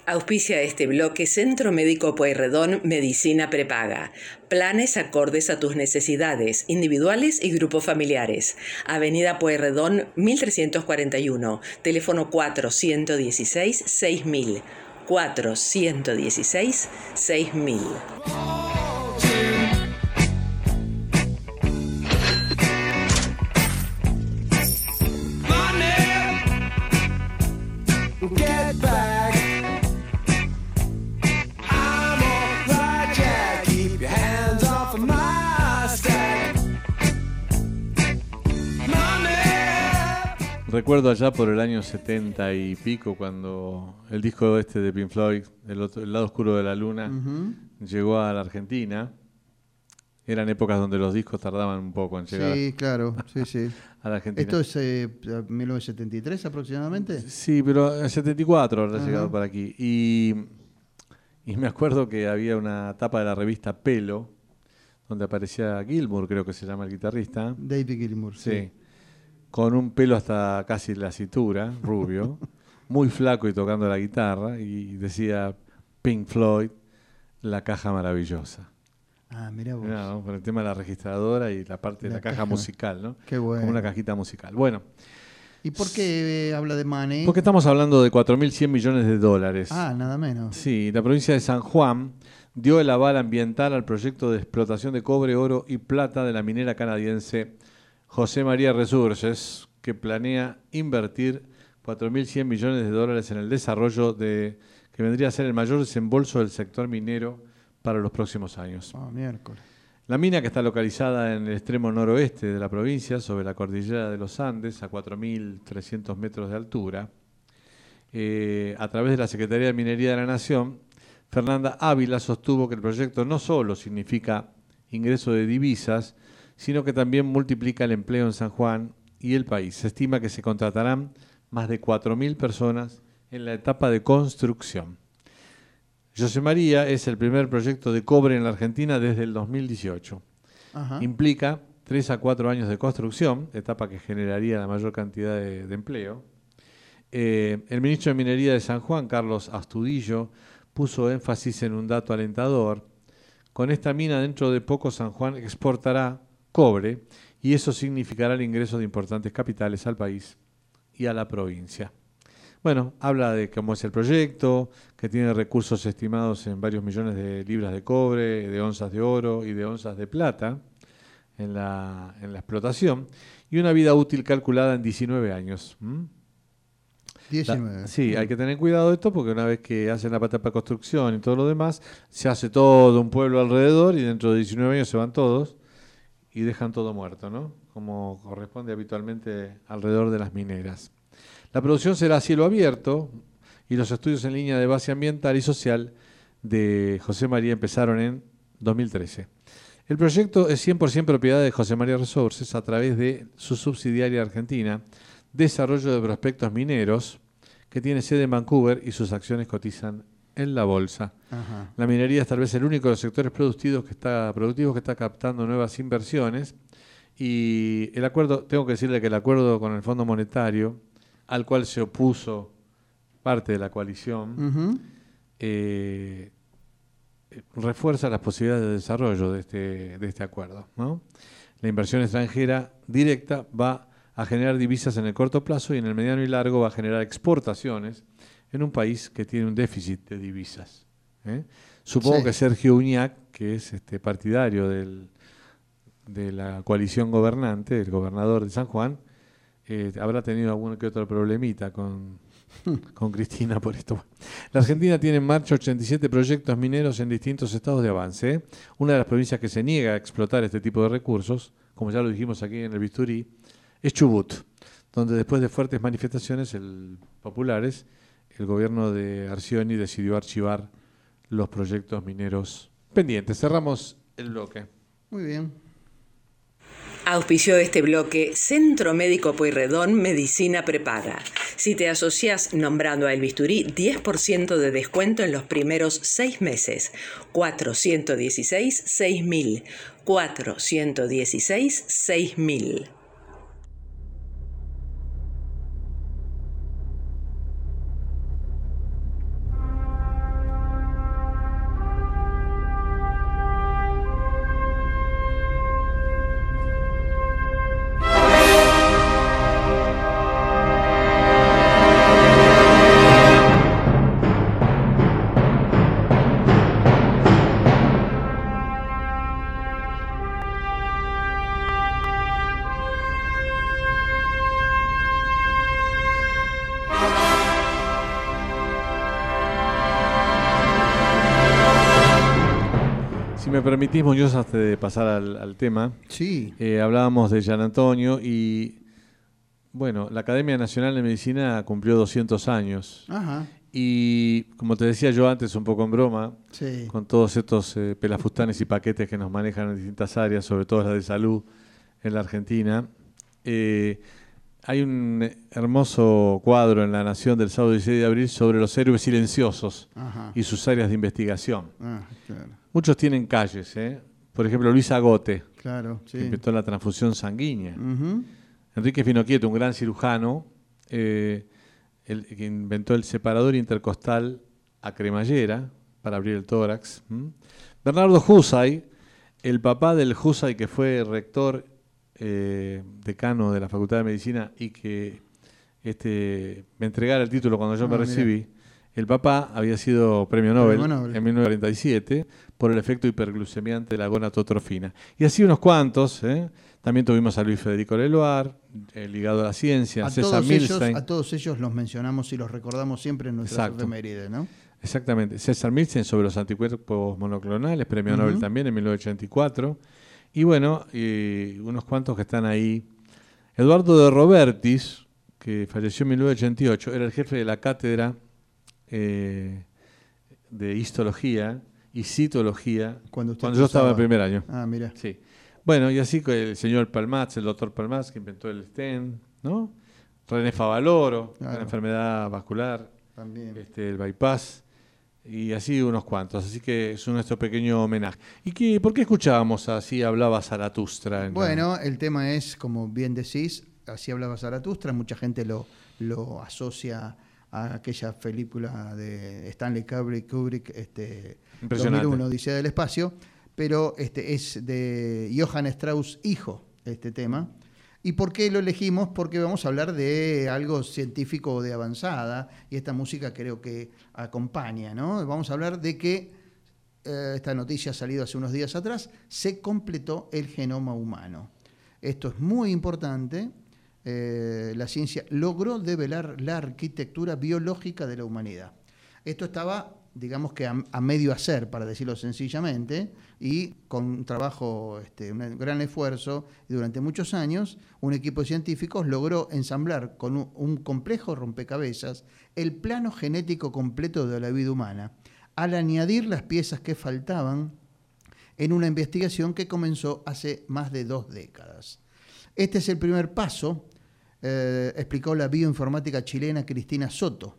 Auspicia este bloque Centro Médico Pueyrredón Medicina Prepaga. Planes acordes a tus necesidades, individuales y grupos familiares. Avenida Pueyrredón 1341, teléfono 416 6000. 416 6000. Recuerdo allá por el año 70 y pico cuando el disco este de Pink Floyd, El, otro- El lado oscuro de la luna, llegó a la Argentina. Eran épocas donde los discos tardaban un poco en llegar Sí, claro, sí, sí. a la Argentina. ¿Esto es eh, 1973 aproximadamente? Sí, pero en 74 habrá Ajá. llegado por aquí. Y, y me acuerdo que había una tapa de la revista Pelo, donde aparecía Gilmour, creo que se llama el guitarrista. David Gilmour, sí. Sí. Con un pelo hasta casi la cintura, rubio, muy flaco y tocando la guitarra. Y decía Pink Floyd, la caja maravillosa. Ah, mira vos. ¿no? Por el tema de la registradora y la parte de La caja, caja. musical, ¿no? Qué bueno. Como una cajita musical. Bueno, ¿Y por qué eh, habla de money? porque estamos hablando de 4.100 millones de dólares. Ah, nada menos. Sí, la provincia de San Juan dio el aval ambiental al proyecto de explotación de cobre, oro y plata de la minera canadiense José María Resources, que planea invertir 4.100 millones de dólares en el desarrollo de que vendría a ser el mayor desembolso del sector minero para los próximos años. Ah, miércoles. La mina, que está localizada en el extremo noroeste de la provincia, sobre la cordillera de los Andes, a 4.300 metros de altura, eh, a través de la Secretaría de Minería de la Nación, Fernanda Ávila sostuvo que el proyecto no solo significa ingreso de divisas, sino que también multiplica el empleo en San Juan y el país. Se estima que se contratarán más de 4.000 personas en la etapa de construcción. José María es el primer proyecto de cobre en la Argentina desde el 2018. Ajá. Implica tres a cuatro años de construcción, etapa que generaría la mayor cantidad de, de empleo. Eh, el ministro de Minería de San Juan, Carlos Astudillo, puso énfasis en un dato alentador. Con esta mina dentro de poco San Juan exportará cobre y eso significará el ingreso de importantes capitales al país y a la provincia. Bueno, habla de cómo es el proyecto, que tiene recursos estimados en varios millones de libras de cobre, de onzas de oro y de onzas de plata en la, en la explotación, y una vida útil calculada en 19 años. ¿m? 19. sí, hay que tener cuidado de esto porque una vez que hacen la pata para construcción y todo lo demás, se hace todo un pueblo alrededor y dentro de 19 años se van todos y dejan todo muerto, ¿no? Como corresponde habitualmente alrededor de las mineras. La producción será a cielo abierto y los estudios en línea de base ambiental y social de José María empezaron en 2013. El proyecto es 100% propiedad de José María Resources a través de su subsidiaria argentina, Desarrollo de Prospectos Mineros, que tiene sede en Vancouver y sus acciones cotizan en la bolsa. Ajá. La minería es tal vez el único de los sectores productivos que está, productivos que está captando nuevas inversiones y el acuerdo, tengo que decirle que el acuerdo con el Fondo Monetario, al cual se opuso parte de la coalición, Ujú. eh, refuerza las posibilidades de desarrollo de este, de este acuerdo. ¿no? La inversión extranjera directa va a generar divisas en el corto plazo y en el mediano y largo va a generar exportaciones en un país que tiene un déficit de divisas. ¿eh? Supongo Sí. que Sergio Uñac, que es este partidario del- de la coalición gobernante, el gobernador de San Juan, eh, habrá tenido algún que otro problemita con, con Cristina por esto. La Argentina tiene en marcha 87 proyectos mineros en distintos estados de avance. ¿eh? Una de las provincias que se niega a explotar este tipo de recursos, como ya lo dijimos aquí en el Bisturí, es Chubut, donde después de fuertes manifestaciones el- populares, el gobierno de Arcioni decidió archivar los proyectos mineros pendientes. Cerramos el bloque. Muy bien. Auspició este bloque Centro Médico Pueyrredón Medicina Prepaga. Si te asocias nombrando a El Bisturí, 10% de descuento en los primeros seis meses. 416-6000. 416-6000. Si me permitís, Muñoz, antes de pasar al, al tema, Sí. eh, hablábamos de Gian Antonio y, bueno, la Academia Nacional de Medicina cumplió 200 años. Ajá. Y, como te decía yo antes, un poco en broma, Sí. con todos estos eh, pelafustanes y paquetes que nos manejan en distintas áreas, sobre todo las de salud en la Argentina. eh, hay un hermoso cuadro en La Nación del sábado 16 de abril sobre los héroes silenciosos Ajá. y sus áreas de investigación. Ah, claro. Muchos tienen calles, ¿eh? por ejemplo Luis Agote, Claro, sí. que inventó la transfusión sanguínea. Enrique Finocchieto, un gran cirujano, eh, el, que inventó el separador intercostal a cremallera para abrir el tórax. Bernardo Husay, el papá del Husay que fue rector eh, decano de la Facultad de Medicina y que este, me entregara el título cuando yo Ah, me mira. recibí. El papá había sido premio Nobel, Premio Nobel. en 1947 por el efecto hiperglucemiante de la gonatotrofina. Y así unos cuantos. ¿eh? También tuvimos a Luis Federico Leloir, eh, ligado a la ciencia, A César todos, ellos, a todos ellos los mencionamos y los recordamos siempre en nuestras Exacto. efemérides, ¿no? Exactamente. César Milstein sobre los anticuerpos monoclonales, premio. Nobel también en 1984. Y bueno, unos cuantos que están ahí. Eduardo de Robertis, que falleció en 1988, era el jefe de la cátedra eh, de histología y citología Cuando, yo estaba en primer año. Ah, mira. Sí. Bueno, y así que el señor Palmatz, el doctor Palmatz, que inventó el stent, ¿no? René Favaloro, Claro. la enfermedad vascular, También. este, el bypass, y así unos cuantos. Así que es nuestro pequeño homenaje. ¿Y qué, por qué escuchábamos así hablaba Zaratustra? en Bueno, el tema es, como bien decís, así hablaba Zaratustra, mucha gente lo, lo asocia a aquella película de Stanley Kubrick, Kubrick este, Impresionante. 2001, Odisea del Espacio, pero este es de Johann Strauss, hijo, este tema. ¿Y por qué lo elegimos? Porque vamos a hablar de algo científico de avanzada y esta música creo que acompaña, ¿no? Vamos a hablar de que eh, esta noticia ha salido hace unos días atrás, se completó el genoma humano. Esto es muy importante eh, la ciencia logró develar la arquitectura biológica de la humanidad. Esto estaba, digamos que a, medio hacer, para decirlo sencillamente, y con un trabajo, este, un gran esfuerzo, y durante muchos años, un equipo de científicos logró ensamblar con un, un complejo rompecabezas el plano genético completo de la vida humana, al añadir las piezas que faltaban en una investigación que comenzó hace más de dos décadas. Este es el primer paso, eh, explicó la bioinformática chilena Cristina Soto,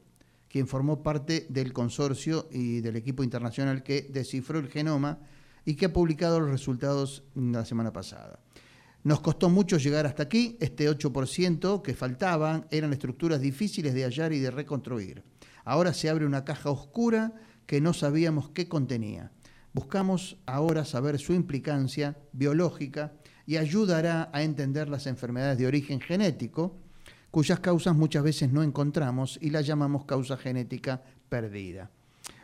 quien formó parte del consorcio y del equipo internacional que descifró el genoma y que ha publicado los resultados la semana pasada. Nos costó mucho llegar hasta aquí, este 8% que faltaban eran estructuras difíciles de hallar y de reconstruir. Ahora se abre una caja oscura que no sabíamos qué contenía. Buscamos ahora saber su implicancia biológica y ayudará a entender las enfermedades de origen genético, cuyas causas muchas veces no encontramos y las llamamos causa genética perdida.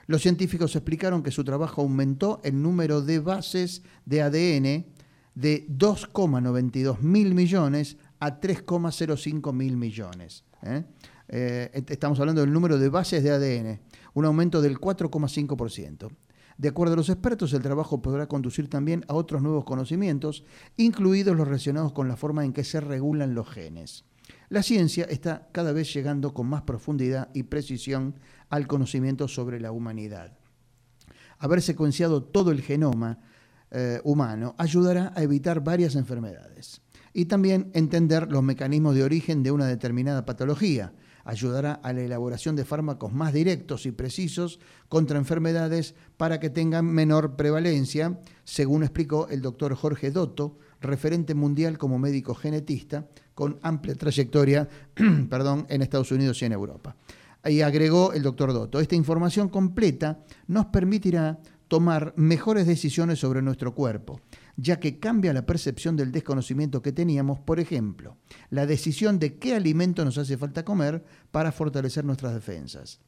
Los científicos explicaron que su trabajo aumentó el número de bases de ADN de 2,92 mil millones a 3,05 mil millones. ¿eh? Eh, estamos hablando del número de bases de ADN, un aumento del 4,5%. De acuerdo a los expertos, el trabajo podrá conducir también a otros nuevos conocimientos, incluidos los relacionados con la forma en que se regulan los genes. La ciencia está cada vez llegando con más profundidad y precisión al conocimiento sobre la humanidad. Haber secuenciado todo el genoma eh, humano ayudará a evitar varias enfermedades y también entender los mecanismos de origen de una determinada patología, ayudará a la elaboración de fármacos más directos y precisos contra enfermedades para que tengan menor prevalencia, según explicó el doctor Jorge Dotto, referente mundial como médico genetista, con amplia trayectoria perdón, en Estados Unidos y en Europa. Y agregó el doctor Dotto, esta información completa nos permitirá tomar mejores decisiones sobre nuestro cuerpo ya que cambia la percepción del desconocimiento que teníamos, por ejemplo, la decisión de qué alimento nos hace falta comer para fortalecer nuestras defensas.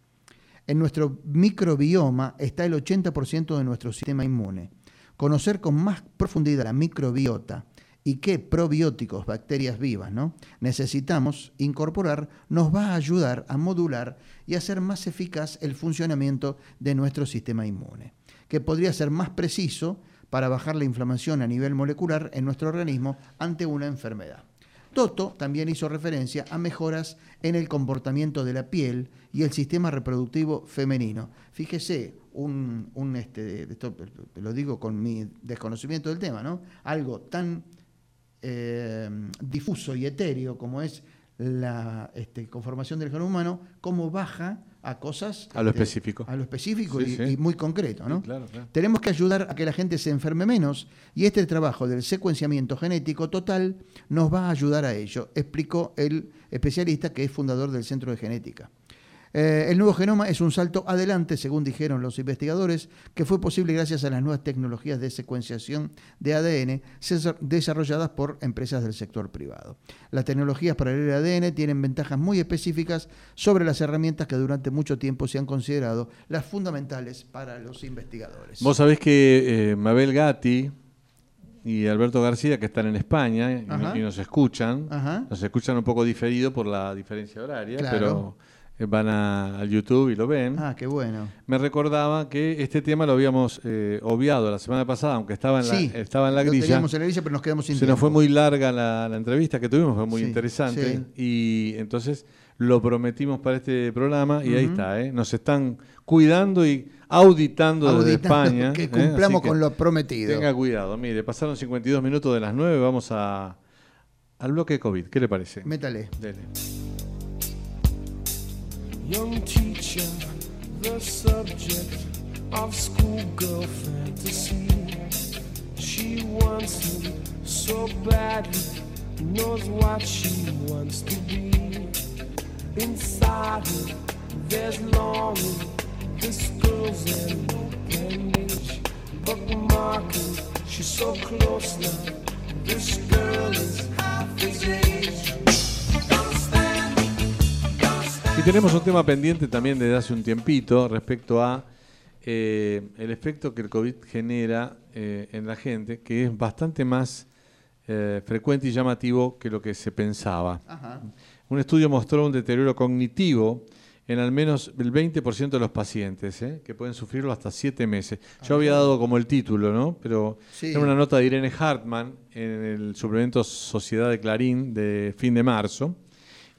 En nuestro microbioma está el 80% de nuestro sistema inmune. Conocer con más profundidad la microbiota y qué probióticos, bacterias vivas, ¿no? necesitamos incorporar, nos va a ayudar a modular y hacer más eficaz el funcionamiento de nuestro sistema inmune, que podría ser más preciso para bajar la inflamación a nivel molecular en nuestro organismo ante una enfermedad. Toto también hizo referencia a mejoras en el comportamiento de la piel y el sistema reproductivo femenino. Fíjese, un, este, esto lo digo con mi desconocimiento del tema, ¿no? Algo tan eh, difuso y etéreo como es la este, conformación del genoma humano, cómo baja a cosas... A lo específico. A lo específico y, muy concreto. ¿no? Tenemos que ayudar a que la gente se enferme menos y este trabajo del secuenciamiento genético total nos va a ayudar a ello, explicó el especialista que es fundador del Centro de Genética. Eh, el nuevo genoma es un salto adelante, según dijeron los investigadores, que fue posible gracias a las nuevas tecnologías de secuenciación de ADN desarrolladas por empresas del sector privado. Las tecnologías para el ADN tienen ventajas muy específicas sobre las herramientas que durante mucho tiempo se han considerado las fundamentales para los investigadores. Vos sabés que eh, Mabel Gatti, y Alberto García, que están en España y, nos escuchan. Nos escuchan un poco diferido por la diferencia horaria, pero van a, al YouTube y lo ven. Ah, qué bueno. Me recordaba que este tema lo habíamos eh, obviado la semana pasada, aunque estaba en la, estaba en la grilla. Teníamos en la grilla, pero nos quedamos sin Se nos fue muy larga la, entrevista que tuvimos, fue muy interesante. Y entonces lo prometimos para este programa y ahí está, ¿eh? Nos están cuidando y auditando, desde España. Que ¿eh? cumplamos con lo prometido. Tenga cuidado, mire, pasaron 52 minutos de las 9, vamos a, al bloque de COVID. ¿Qué le parece? Métale. Dele. Young teacher, the subject of schoolgirl fantasy. She wants him so badly, knows what she wants to be. Inside her, there's longing. This girl's an open bookmarking. She's so close now. This girl tenemos un tema pendiente también desde hace un tiempito respecto a eh, el efecto que el COVID genera eh, en la gente, que es bastante más eh, frecuente y llamativo que lo que se pensaba. Ajá. Un estudio mostró un deterioro cognitivo en al menos el 20% de los pacientes, ¿eh? que pueden sufrirlo hasta 7 meses. Yo había dado como el título, ¿no? Pero Sí. era una nota de Irene Hartman en el suplemento Sociedad de Clarín de fin de marzo.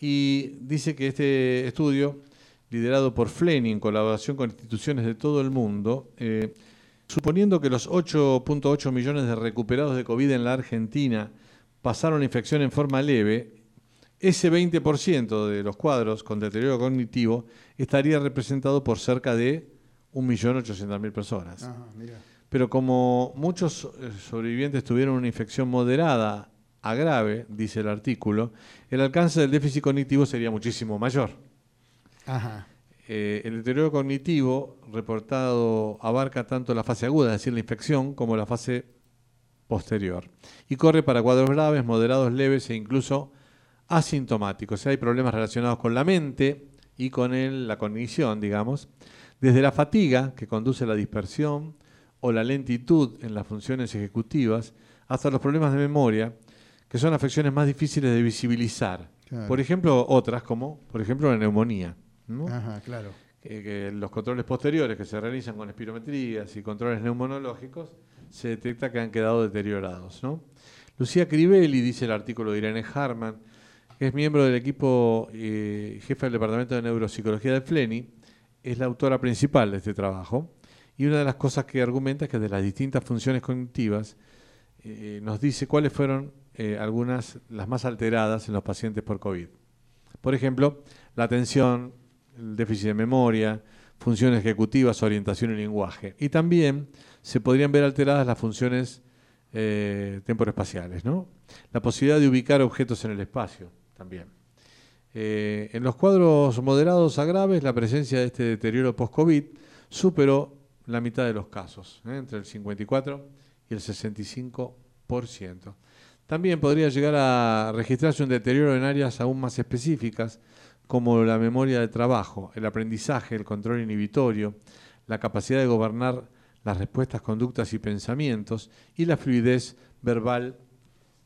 Y dice que este estudio, liderado por Flenny en colaboración con instituciones de todo el mundo, eh, suponiendo que los 8.8 millones de recuperados de COVID en la Argentina pasaron la infección en forma leve, ese 20% de los cuadros con deterioro cognitivo estaría representado por cerca de 1.800.000 personas. Ajá. Pero como muchos eh, sobrevivientes tuvieron una infección moderada a grave, dice el artículo, el alcance del déficit cognitivo sería muchísimo mayor. Ajá. Eh, el deterioro cognitivo reportado abarca tanto la fase aguda, es decir, la infección, como la fase posterior. Y corre para cuadros graves, moderados, leves e incluso asintomáticos. O sea, hay problemas relacionados con la mente y con el- la cognición, digamos. Desde la fatiga, que conduce a la dispersión, o la lentitud en las funciones ejecutivas, hasta los problemas de memoria, que son afecciones más difíciles de visibilizar. Claro. Por ejemplo, otras como, por ejemplo, la neumonía. ¿no? Ajá, claro. que, que los controles posteriores que se realizan con espirometrías y controles neumonológicos se detecta que han quedado deteriorados. ¿no? Lucía Crivelli, dice el artículo de Irene Harman, que es miembro del equipo eh, jefe del Departamento de Neuropsicología de Flenny, es la autora principal de este trabajo. Y una de las cosas que argumenta es que de las distintas funciones cognitivas eh, nos dice cuáles fueron eh, algunas, las más alteradas en los pacientes por COVID. Por ejemplo, la atención, el déficit de memoria, funciones ejecutivas, orientación y lenguaje. Y también se podrían ver alteradas las funciones eh, ¿no? La posibilidad de ubicar objetos en el espacio también. Eh, en los cuadros moderados a graves, la presencia de este deterioro post-COVID superó la mitad de los casos, ¿eh? entre el 54 y el 65%. También podría llegar a registrarse un deterioro en áreas aún más específicas, como la memoria de trabajo, el aprendizaje, el control inhibitorio, la capacidad de gobernar las respuestas, conductas y pensamientos, y la fluidez verbal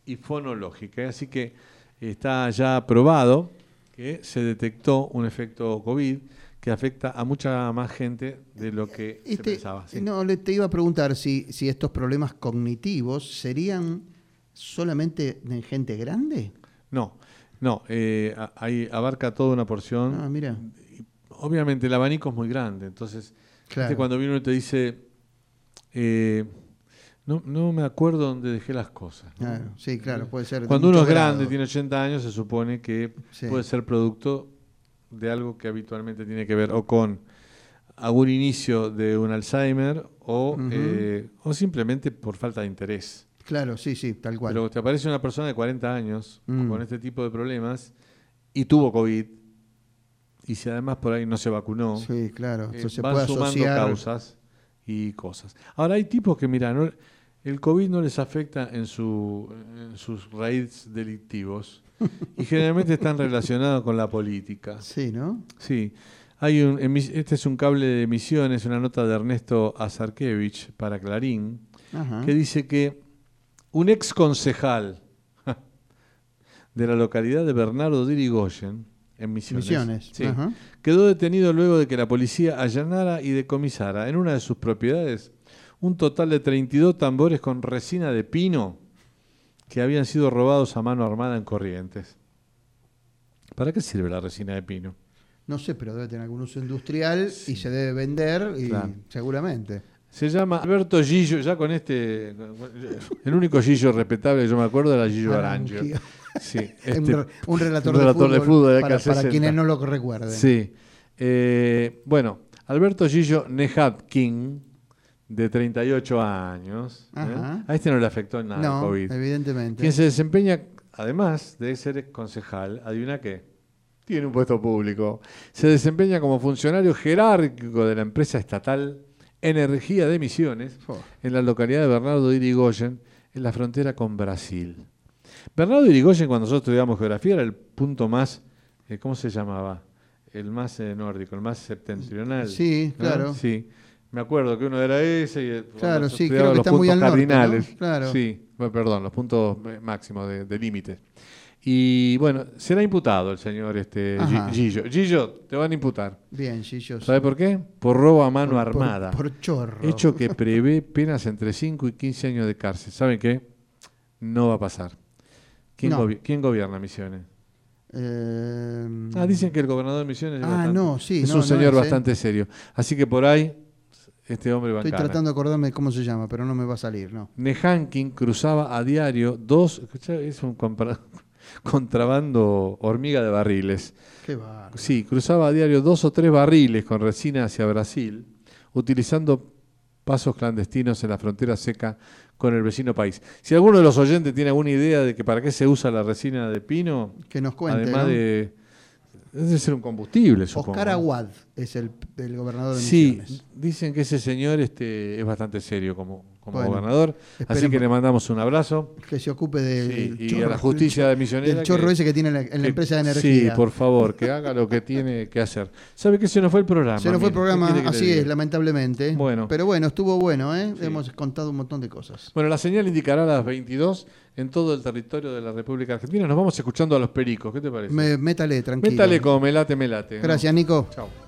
y fonológica. Así que está ya probado que se detectó un efecto COVID que afecta a mucha más gente de lo que se Este, pensaba. Sí. No, le te iba a preguntar si, si estos problemas cognitivos serían solamente en gente grande. No, no, eh, ahí abarca toda una porción. Ah, mira. Obviamente el abanico es muy grande, entonces ¿viste Claro. cuando viene uno y te dice, eh, no, no me acuerdo dónde dejé las cosas. ¿no? Claro, sí, claro, puede ser. Cuando uno es grande, grados. tiene 80 años, se supone que Sí. puede ser producto de algo que habitualmente tiene que ver o con algún inicio de un Alzheimer o, eh, o simplemente por falta de interés. Claro, sí, sí, tal cual. Pero te aparece una persona de 40 años Mm. con este tipo de problemas y tuvo COVID, y si además por ahí no se vacunó, sí, claro. eh, se van puede sumando asociar. causas y cosas. Ahora hay tipos que, mira, no- el COVID no les afecta en, su, en sus raíces delictivos y generalmente están relacionados con la política. Sí, ¿no? Sí. Hay un, este es un cable de emisiones, una nota de Ernesto Azarkevich para Clarín, Ajá. que dice que un ex concejal de la localidad de Bernardo de Irigoyen, en Misiones, Misiones. sí, Ajá. quedó detenido luego de que la policía allanara y decomisara en una de sus propiedades un total de 32 tambores con resina de pino que habían sido robados a mano armada en Corrientes. ¿Para qué sirve la resina de pino? No sé, pero debe tener algún uso industrial y se debe vender y Claro. seguramente. Se llama Alberto Gillo, ya con este, el único Gillo respetable que yo me acuerdo era Gillo Arangio. Sí, un, este- un relator, un relator de de fútbol, fútbol de para, para 60. quienes no lo recuerden. Sí. Eh, bueno, Alberto Gillo Nejatkin, de 38 años. ¿eh? A este no le afectó nada no, el COVID. evidentemente. Quien se desempeña, además de ser concejal, adivina qué, tiene un puesto público. Se desempeña como funcionario jerárquico de la empresa estatal Energía de Misiones Oh. en la localidad de Bernardo Irigoyen, en la frontera con Brasil. Bernardo Irigoyen, cuando nosotros estudiamos geografía, era el punto más, eh, ¿cómo se llamaba? El más eh, nórdico, el más septentrional. Sí, ¿no? claro. Sí. Me acuerdo que uno era ese y cuando Claro, sí, creo que los está muy puntos al norte, ¿no? cardinales. Claro. Sí, bueno, perdón, los puntos eh, máximos de, de límite. Y bueno, será imputado el señor este Ajá. Gillo. Gillo, te van a imputar. Bien, Gillo. ¿Sabe por qué? Por robo a mano Por- por- armada. por chorro. Hecho que prevé penas entre 5 y 15 años de cárcel. ¿Saben qué? No va a pasar. ¿Quién, No. gobi- quién gobierna Misiones? Eh, Ah, dicen que el gobernador de Misiones es, Ah, bastante- no, sí, es no, un señor bastante serio. Así que por ahí, este hombre va Estoy tratando de acordarme cómo se llama, pero no me va a salir, ¿no? Nehankin cruzaba a diario dos, es un compra- contrabando hormiga de barriles. Qué va. Sí, cruzaba a diario dos o tres barriles con resina hacia Brasil, utilizando pasos clandestinos en la frontera seca con el vecino país. Si alguno de los oyentes tiene alguna idea de que para qué se usa la resina de pino, Que nos cuente. además ¿no? de debe ser un combustible, supongo. Oscar Aguad es el, el gobernador de Sí, Misiones. dicen que ese señor este, es bastante serio como, como Bueno, gobernador, así que le mandamos un abrazo. Que se ocupe Sí, y a la justicia de Misionera. del chorro que- ese que tiene en la, en la que- empresa de energía. Sí, por favor, que haga lo que tiene que hacer. ¿Sabe que se nos fue el programa? Se nos fue el programa, ¿Qué quiere que le así es, lamentablemente. Bueno. Pero bueno, estuvo bueno, ¿eh? Hemos contado un montón de cosas. Bueno, la señal indicará a las 22 en todo el territorio de la República Argentina. Nos vamos escuchando a los pericos. ¿Qué te parece? Me- métale, tranquilo. Métale como melate, melate. Gracias, Nico. Chao.